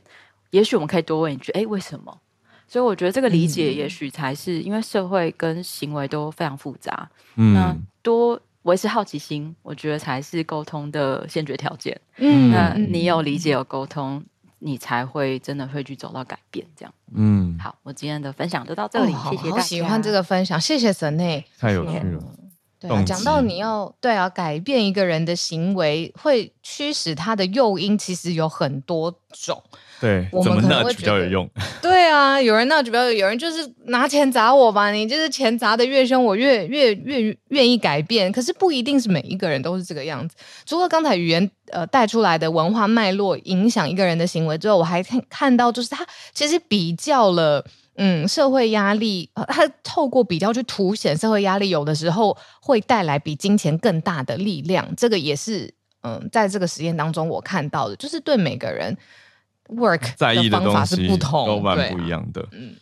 也许我们可以多问一句：哎，为什么？所以我觉得这个理解也许才是，因为社会跟行为都非常复杂，嗯，那多维持好奇心，我觉得才是沟通的先决条件。嗯，那你有理解有沟通，你才会真的会去走到改变这样。嗯，好，我今天的分享就到这里，谢谢大家。好喜欢这个分享，谢谢神内，太有趣了。对啊，讲到你要对啊，改变一个人的行为，会驱使他的诱因，其实有很多种。对，我们可能会觉得比较有用。对啊，有人那就比较有人就是拿钱砸我吧，你就是钱砸的越凶，我越越越愿意改变。可是不一定是每一个人都是这个样子。除了刚才语言呃带出来的文化脉络影响一个人的行为之后，我还看看到就是他其实比较了。嗯，社会压力，他透过比较去凸显社会压力，有的时候会带来比金钱更大的力量。这个也是，嗯，在这个实验当中我看到的，就是对每个人 work 在意的方法是不同，都蛮不一样的。嗯。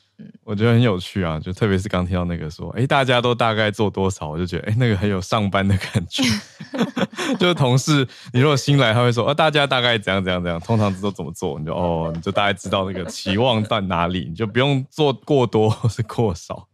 我觉得很有趣啊，就特别是刚听到那个说，哎，大家都大概做多少，我就觉得，哎，那个很有上班的感觉。就是同事，你如果新来，他会说，啊，大家大概怎样怎样怎样，通常都怎么做，你就哦，你就大概知道那个期望在哪里，你就不用做过多或是过少。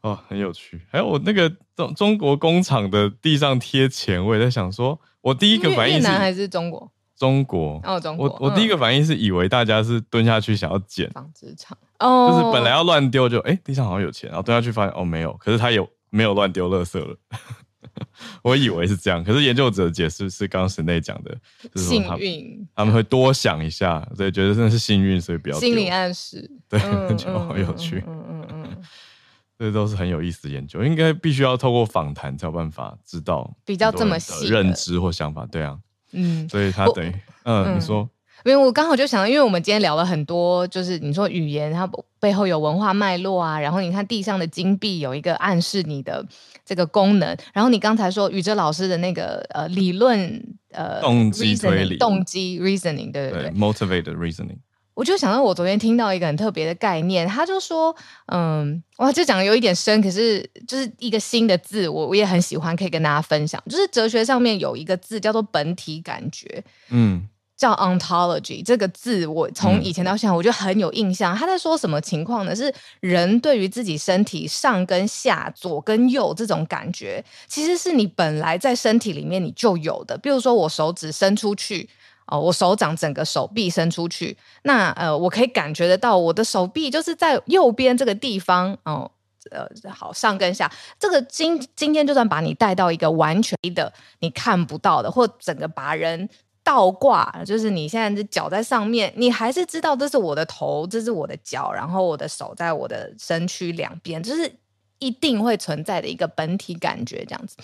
哦，很有趣。还有我那个中中国工厂的地上贴钱，我也在想说，我第一个反应是越南还是中国？中国。哦，中国。我我第一个反应是以为大家是蹲下去想要捡纺织厂。哦，就是本来要乱丢就哎，地上好像有钱，然后蹲下去发现哦没有，可是他有没有乱丢垃圾了？我以为是这样，可是研究者解释是刚刚神内讲的，幸运，他们会多想一下，所以觉得真的是幸运，所以不要心理暗示，对，就好有趣，嗯嗯嗯，这都是很有意思的研究，应该必须要透过访谈才有办法知道比较这么细认知或想法，对啊。嗯，所以他等于，嗯，嗯，你说，因为我刚好就想到，因为我们今天聊了很多，就是你说语言，它背后有文化脉络啊，然后你看地上的金币有一个暗示你的这个功能，然后你刚才说宇哲老师的那个呃理论，呃动机推理，动机 reasoning，对对对，对，motivated reasoning。我就想到，我昨天听到一个很特别的概念，他就说，嗯，哇，这讲的有一点深，可是就是一个新的字，我我也很喜欢，可以跟大家分享。就是哲学上面有一个字叫做本体感觉，嗯，叫 ontology 这个字，我从以前到现在我就很有印象。他在说什么情况呢？是人对于自己身体上跟下、左跟右这种感觉，其实是你本来在身体里面你就有的。比如说我手指伸出去。哦，我手掌整个手臂伸出去，那呃，我可以感觉得到我的手臂就是在右边这个地方哦，呃，好，上跟下，这个今今天就算把你带到一个完全的你看不到的，或整个把人倒挂，就是你现在是脚在上面，你还是知道这是我的头，这是我的脚，然后我的手在我的身躯两边，就是。一定会存在的一个本体感觉，这样子。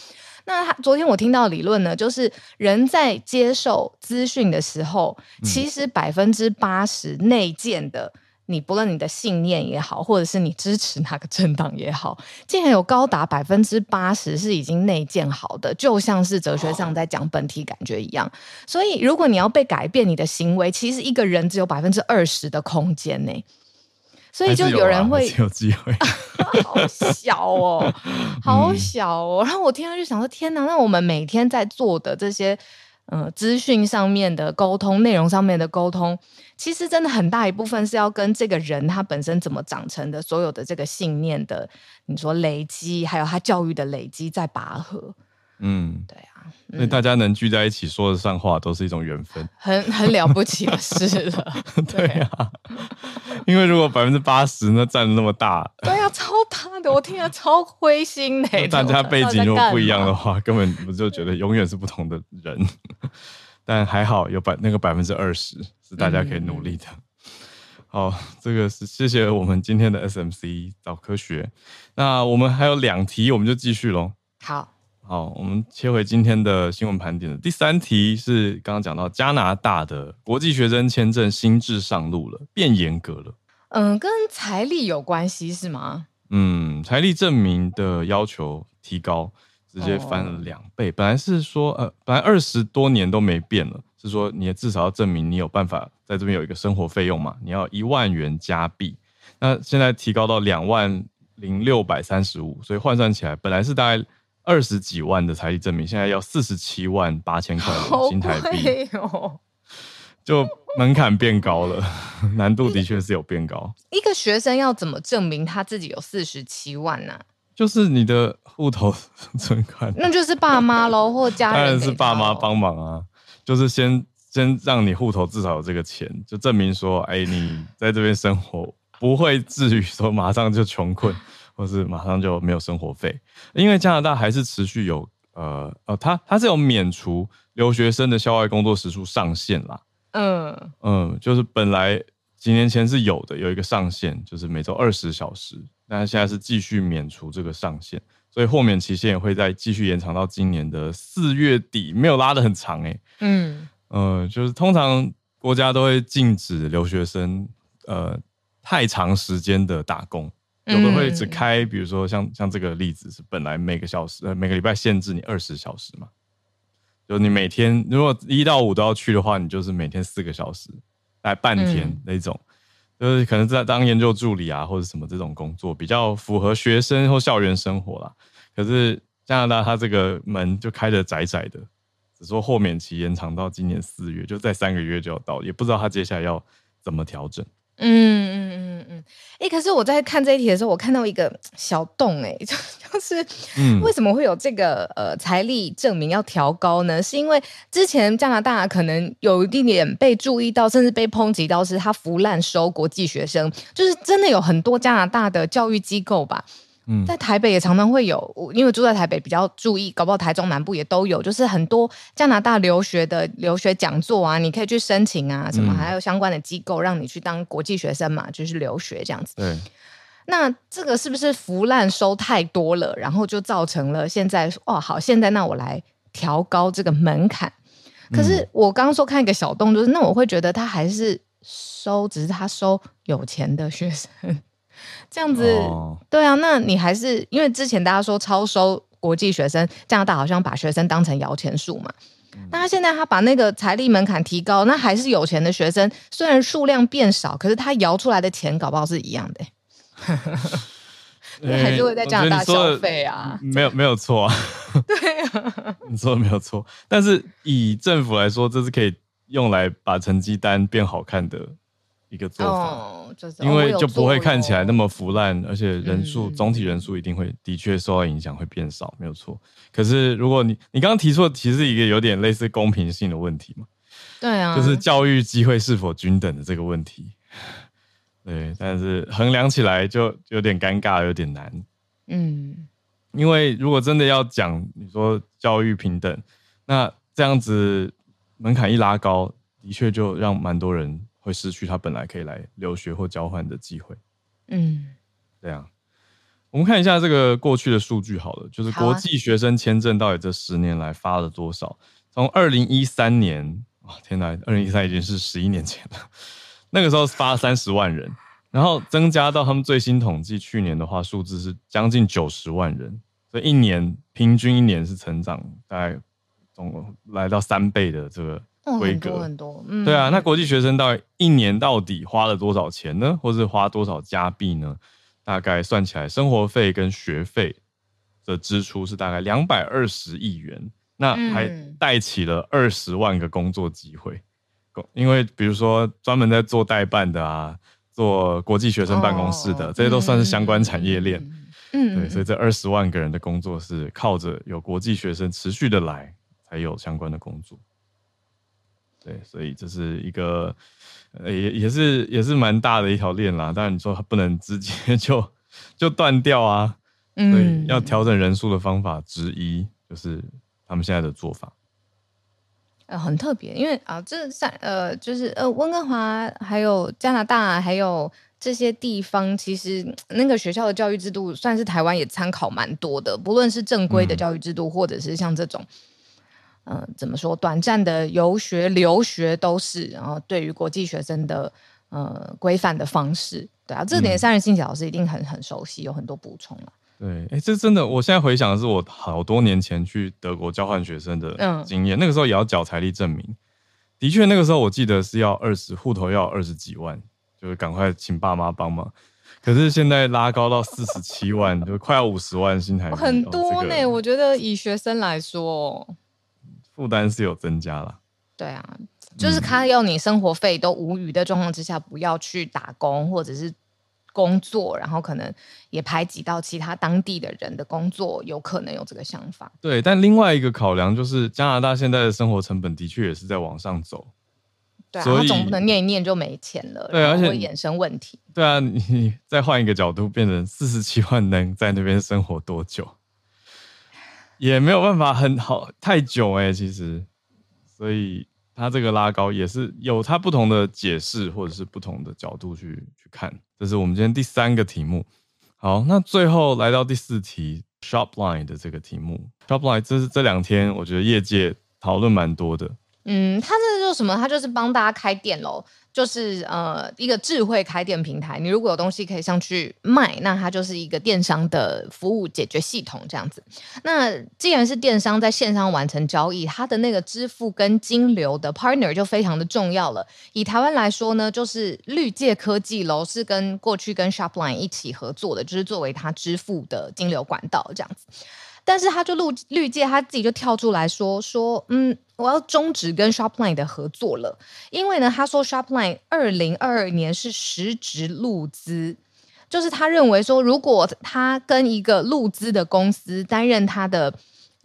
那他昨天我听到理论呢，就是人在接受资讯的时候，其实百分之八十内建的，你不论你的信念也好，或者是你支持哪个政党也好，竟然有高达百分之八十是已经内建好的，就像是哲学上在讲本体感觉一样。所以，如果你要被改变你的行为，其实一个人只有百分之二十的空间呢。所以就有人会有机会，好小哦，好小哦。然后我听到就想说：天哪！那我们每天在做的这些，呃，资讯上面的沟通、内容上面的沟通，其实真的很大一部分是要跟这个人他本身怎么长成的，所有的这个信念的，你说累积，还有他教育的累积在拔河。嗯，对啊。嗯、所以大家能聚在一起说得上话，都是一种缘分，很 很了不起的事了。对啊，因为如果百分之八十那占那么大，对啊，超大的，我听了超灰心的。大家背景如果不一样的话，根本我就觉得永远是不同的人。但还好有百那个百分之二十是大家可以努力的。嗯好，这个是谢谢我们今天的 SMC 早科学。那我们还有两题，我们就继续喽。好，好，我们切回今天的新闻盘点的第三题是刚刚讲到加拿大的国际学生签证新制上路了，变严格了。嗯，跟财力有关系是吗？嗯，财力证明的要求提高，直接翻了两倍。哦、本来是说，呃，本来二十多年都没变了。是说，你也至少要证明你有办法在这边有一个生活费用嘛？你要一万元加币，那现在提高到两万零六百三十五，所以换算起来，本来是大概二十几万的财力证明，现在要四十七万八千块新台币，哦、就门槛变高了，难度的确是有变高。一个学生要怎么证明他自己有四十七万呢、啊？就是你的户头存款，那就是爸妈喽，或家人，当然是爸妈帮忙啊。就是先先让你户头至少有这个钱，就证明说，哎、欸，你在这边生活不会至于说马上就穷困，或是马上就没有生活费。因为加拿大还是持续有，呃呃，它它是有免除留学生的校外工作时数上限啦。嗯嗯，就是本来几年前是有的，有一个上限，就是每周二十小时，但是现在是继续免除这个上限。所以豁免期限也会再继续延长到今年的四月底，没有拉的很长诶、欸。嗯，呃，就是通常国家都会禁止留学生呃太长时间的打工，有的会只开，比如说像像这个例子是本来每个小时呃每个礼拜限制你二十小时嘛，就你每天如果一到五都要去的话，你就是每天四个小时来半天那种。就是可能在当研究助理啊，或者什么这种工作比较符合学生或校园生活啦。可是加拿大它这个门就开的窄窄的，只说豁免期延长到今年四月，就再三个月就要到，也不知道他接下来要怎么调整。嗯嗯嗯嗯，哎、欸，可是我在看这一题的时候，我看到一个小洞、欸，哎，就就是，为什么会有这个呃财力证明要调高呢？是因为之前加拿大可能有一点点被注意到，甚至被抨击到，是他腐烂收国际学生，就是真的有很多加拿大的教育机构吧。在台北也常常会有，因为住在台北比较注意，搞不好台中南部也都有，就是很多加拿大留学的留学讲座啊，你可以去申请啊，什么还有相关的机构让你去当国际学生嘛，就是留学这样子。对，那这个是不是腐烂收太多了，然后就造成了现在哦，好，现在那我来调高这个门槛。可是我刚刚说看一个小洞，就是那我会觉得他还是收，只是他收有钱的学生。这样子，哦、对啊，那你还是因为之前大家说超收国际学生，加拿大好像把学生当成摇钱树嘛。嗯、那他现在他把那个财力门槛提高，那还是有钱的学生，虽然数量变少，可是他摇出来的钱搞不好是一样的，还是会在加拿大消费啊。没有没有错啊，对啊，你说的没有错。但是以政府来说，这是可以用来把成绩单变好看的。一个做法，哦就是、因为就不会看起来那么腐烂，而且人数、嗯、总体人数一定会的确受到影响，会变少，没有错。可是如果你你刚刚提出的其实一个有点类似公平性的问题嘛，对啊，就是教育机会是否均等的这个问题。对，但是衡量起来就有点尴尬，有点难。嗯，因为如果真的要讲你说教育平等，那这样子门槛一拉高，的确就让蛮多人。会失去他本来可以来留学或交换的机会。嗯，这样，我们看一下这个过去的数据好了，就是国际学生签证到底这十年来发了多少？从二零一三年，哇，天哪，二零一三已经是十一年前了。那个时候发三十万人，然后增加到他们最新统计，去年的话数字是将近九十万人，所以一年平均一年是成长大概总共来到三倍的这个。规格很多，嗯，对啊，那国际学生到一年到底花了多少钱呢？或是花多少加币呢？大概算起来，生活费跟学费的支出是大概两百二十亿元，那还带起了二十万个工作机会。因为比如说专门在做代办的啊，做国际学生办公室的，哦、这些都算是相关产业链。嗯，对，所以这二十万个人的工作是靠着有国际学生持续的来。才有相关的工作。对，所以这是一个，呃，也也是也是蛮大的一条链啦。当然你说不能直接 就就断掉啊，嗯，所以要调整人数的方法之一就是他们现在的做法。呃，很特别，因为啊，这三呃，就是呃，温哥华还有加拿大还有这些地方，其实那个学校的教育制度算是台湾也参考蛮多的，不论是正规的教育制度，嗯、或者是像这种，嗯、呃，怎么说，短暂的游学、留学都是，然后对于国际学生的呃规范的方式，对啊，这点三人行脚老师一定很很熟悉，有很多补充了。对，哎，这真的，我现在回想的是我好多年前去德国交换学生的经验，嗯、那个时候也要缴财力证明。的确，那个时候我记得是要二十户头要二十几万，就是赶快请爸妈帮忙。可是现在拉高到四十七万，就快要五十万新台币，很多呢。哦这个、我觉得以学生来说，负担是有增加了。对啊，就是他要你生活费都无余的状况之下，不要去打工或者是。工作，然后可能也排挤到其他当地的人的工作，有可能有这个想法。对，但另外一个考量就是，加拿大现在的生活成本的确也是在往上走。对啊，所以总不能念一念就没钱了，对，而且会衍生问题。对啊，你再换一个角度，变成四十七万能在那边生活多久？也没有办法很好太久哎、其实，所以。它这个拉高也是有它不同的解释，或者是不同的角度去去看。这是我们今天第三个题目。好，那最后来到第四题，Shopline 的这个题目。Shopline 这是这两天我觉得业界讨论蛮多的。嗯，它这是做什么？它就是帮大家开店喽。就是呃一个智慧开店平台，你如果有东西可以上去卖，那它就是一个电商的服务解决系统这样子。那既然是电商在线上完成交易，它的那个支付跟金流的 partner 就非常的重要了。以台湾来说呢，就是绿界科技楼是跟过去跟 Shopline 一起合作的，就是作为它支付的金流管道这样子。但是他就绿绿界他自己就跳出来说说，嗯，我要终止跟 Shopline 的合作了，因为呢，他说 Shopline 二零二二年是实质入资，就是他认为说，如果他跟一个入资的公司担任他的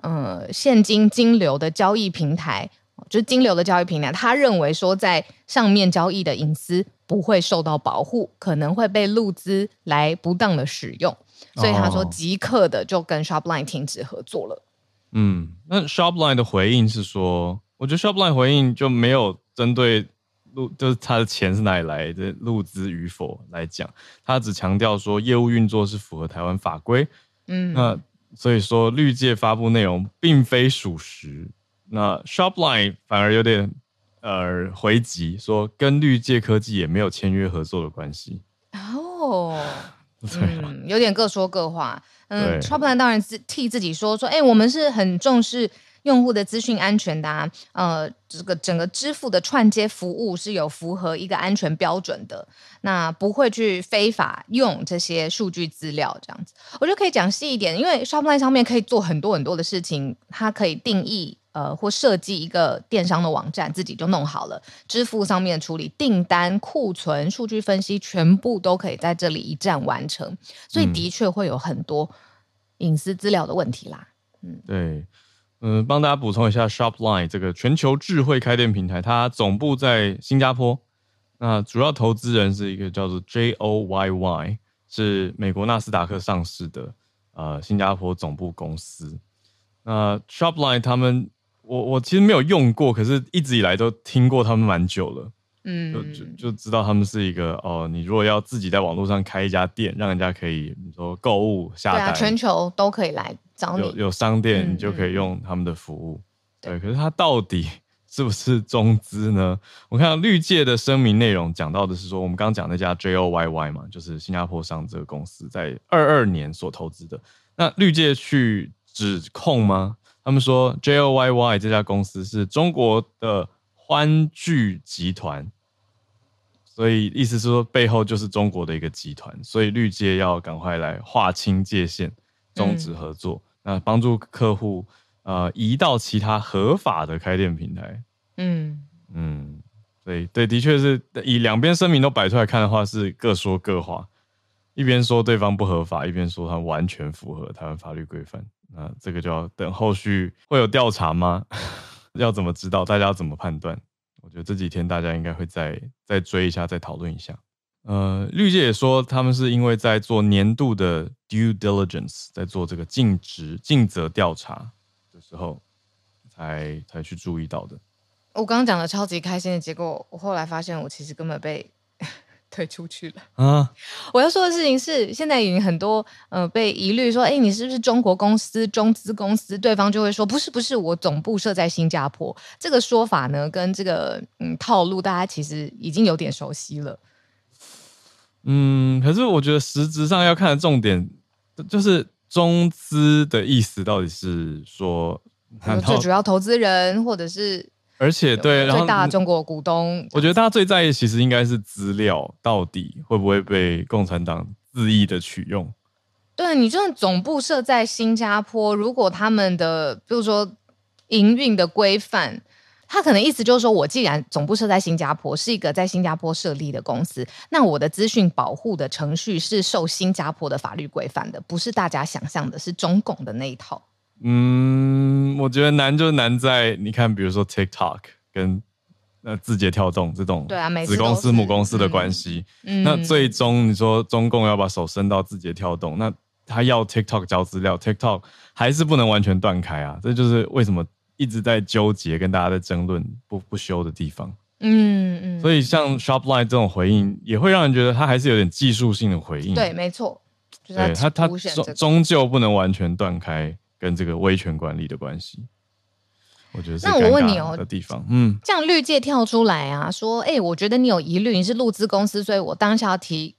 呃现金金流的交易平台，就是金流的交易平台，他认为说在上面交易的隐私不会受到保护，可能会被入资来不当的使用。所以他说，即刻的就跟 Shopline 停止合作了。嗯，那 Shopline 的回应是说，我觉得 Shopline 回应就没有针对入，就是他的钱是哪里来的，入资与否来讲，他只强调说业务运作是符合台湾法规。嗯，那所以说绿界发布内容并非属实。那 Shopline 反而有点呃回击，说跟绿界科技也没有签约合作的关系。哦。嗯，有点各说各话。嗯，Shopline 当然自替自己说说，哎、欸，我们是很重视用户的资讯安全的啊。呃，这个整个支付的串接服务是有符合一个安全标准的，那不会去非法用这些数据资料这样子。我觉得可以讲细一点，因为 Shopline 上面可以做很多很多的事情，它可以定义。呃，或设计一个电商的网站，自己就弄好了。支付上面处理订单、库存、数据分析，全部都可以在这里一站完成。所以的确会有很多隐私资料的问题啦。嗯，对，嗯、呃，帮大家补充一下，Shopline 这个全球智慧开店平台，它总部在新加坡。那主要投资人是一个叫做 JOYY，是美国纳斯达克上市的呃新加坡总部公司。那 Shopline 他们。我我其实没有用过，可是一直以来都听过他们蛮久了，嗯，就就就知道他们是一个哦，你如果要自己在网络上开一家店，让人家可以你说购物下单，对啊，全球都可以来找你，有有商店，你就可以用他们的服务，嗯嗯对，可是它到底 是不是中资呢？我看到绿界的声明内容讲到的是说，我们刚刚讲那家 JOYY 嘛，就是新加坡上这个公司在二二年所投资的，那绿界去指控吗？他们说，JOYY 这家公司是中国的欢聚集团，所以意思是说背后就是中国的一个集团，所以绿界要赶快来划清界限，终止合作，嗯、那帮助客户呃移到其他合法的开店平台。嗯。嗯，所以对，的确是以两边声明都摆出来看的话，是各说各话。一边说对方不合法，一边说他完全符合台湾法律规范。那这个就要等后续会有调查吗？要怎么知道？大家要怎么判断？我觉得这几天大家应该会再再追一下，再讨论一下。呃，绿界也说他们是因为在做年度的 due diligence，在做这个尽职尽责调查的时候，才才去注意到的。我刚刚讲的超级开心的结果，我后来发现我其实根本被推出去了啊！我要说的事情是，现在已经很多呃被疑虑说，哎，你是不是中国公司、中资公司？对方就会说，不是，不是，我总部设在新加坡。这个说法呢，跟这个嗯套路，大家其实已经有点熟悉了。嗯，可是我觉得实质上要看的重点，就是中资的意思到底是说，最主要投资人，或者是而且对，然后最大中国股东。我觉得大家最在意其实应该是资料到底会不会被共产党恣意的取用。对，你就算总部设在新加坡，如果他们的比如说营运的规范。他可能意思就是说，我既然总部设在新加坡，是一个在新加坡设立的公司，那我的资讯保护的程序是受新加坡的法律规范的，不是大家想象的是中共的那一套。嗯，我觉得难就难在你看，比如说 TikTok 跟呃字节跳动这种对啊，子公司母公司的关系，嗯、那最终你说中共要把手伸到字节跳动，那他要 TikTok 交资料，TikTok 还是不能完全断开啊，这就是为什么。一直在纠结，跟大家在争论不不休的地方。嗯嗯，所以像 Shopline 这种回应，也会让人觉得他还是有点技术性的回应。对，没错。就是、对他，他终终究不能完全断开跟这个威权管理的关系。我觉得是。那我问你哦，的地方，嗯，这样绿界跳出来啊，说，哎、欸，我觉得你有疑虑，你是陆资公司，所以我当下要提，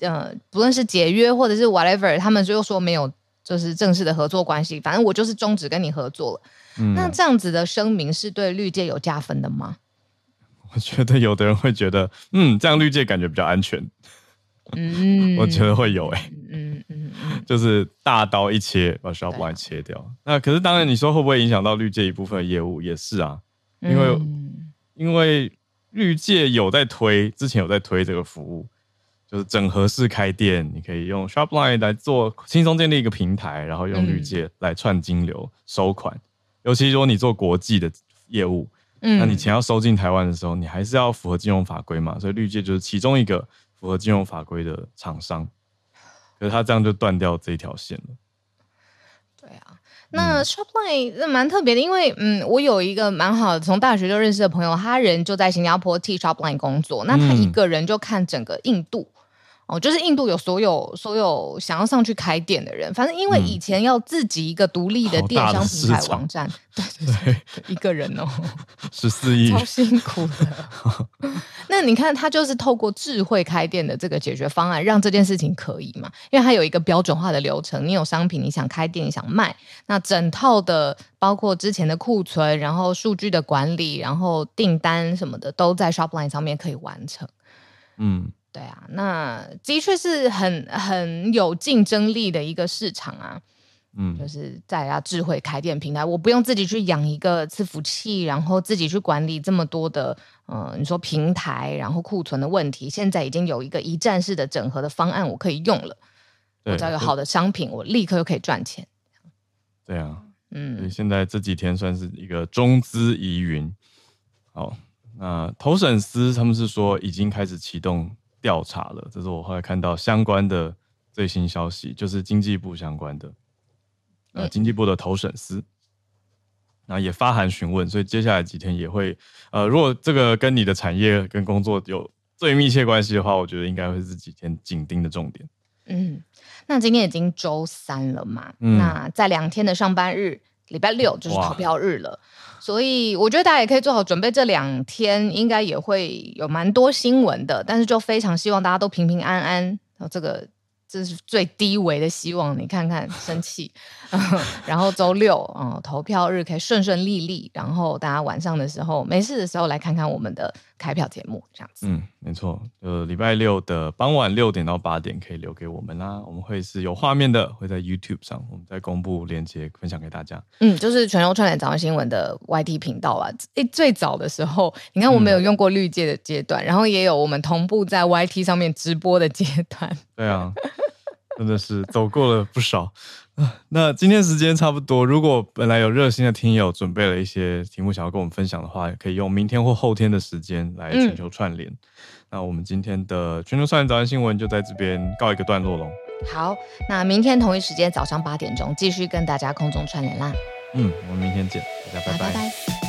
呃，不论是解约或者是 whatever，他们就又说没有，就是正式的合作关系，反正我就是终止跟你合作了。嗯、那这样子的声明是对绿界有加分的吗？我觉得有的人会觉得，嗯，这样绿界感觉比较安全。嗯，我觉得会有哎、欸。就是大刀一切把 Shopline 切掉。啊、那可是当然，你说会不会影响到绿界一部分的业务？也是啊，因为、嗯、因为绿界有在推，之前有在推这个服务，就是整合式开店，你可以用 Shopline 来做轻松建立一个平台，然后用绿界来串金流、嗯、收款。尤其如果你做国际的业务，嗯，那你钱要收进台湾的时候，你还是要符合金融法规嘛。所以绿界就是其中一个符合金融法规的厂商，可是他这样就断掉这一条线了。对啊，那 Shopline 那蛮特别的，因为嗯，我有一个蛮好的从大学就认识的朋友，他人就在新加坡替 Shopline 工作，那他一个人就看整个印度。哦，就是印度有所有所有想要上去开店的人，反正因为以前要自己一个独立的电商平台网站，对对对，对一个人哦，十四亿，超辛苦的。那你看，他就是透过智慧开店的这个解决方案，让这件事情可以嘛？因为他有一个标准化的流程，你有商品，你想开店，你想卖，那整套的包括之前的库存，然后数据的管理，然后订单什么的，都在 Shopline 上面可以完成。嗯。对啊，那的确是很很有竞争力的一个市场啊。嗯，就是在啊智慧开店平台，我不用自己去养一个伺服器，然后自己去管理这么多的，呃，你说平台，然后库存的问题，现在已经有一个一站式的整合的方案，我可以用了。我只要有好的商品，我立刻就可以赚钱。对啊，嗯，所以现在这几天算是一个中资疑云。好，那投审司他们是说已经开始启动。调查了，这是我后来看到相关的最新消息，就是经济部相关的，呃，经济部的投审司，然后也发函询问，所以接下来几天也会，呃，如果这个跟你的产业跟工作有最密切关系的话，我觉得应该会是几天紧盯的重点。嗯，那今天已经周三了嘛，嗯、那在两天的上班日，礼拜六就是投票日了。所以我觉得大家也可以做好准备，这两天应该也会有蛮多新闻的，但是就非常希望大家都平平安安。然后这个这是最低维的希望，你看看生气，然后周六嗯，投票日可以顺顺利利，然后大家晚上的时候没事的时候来看看我们的开票节目，这样子。嗯，没错，呃，礼拜六的傍晚六点到八点可以留给我们啦，我们会是有画面的，会在 YouTube 上，我们再公布链接分享给大家。嗯，就是全球串联早安新闻的 YT 频道啊，诶，最早的时候，你看我们有用过绿界的阶段，嗯、然后也有我们同步在 YT 上面直播的阶段。对啊。真的是走过了不少，那今天时间差不多。如果本来有热心的听友准备了一些题目想要跟我们分享的话，可以用明天或后天的时间来全球串联。嗯、那我们今天的全球串联早安新闻就在这边告一个段落喽。好，那明天同一时间早上八点钟继续跟大家空中串联啦。嗯，我们明天见，大家拜拜。拜拜。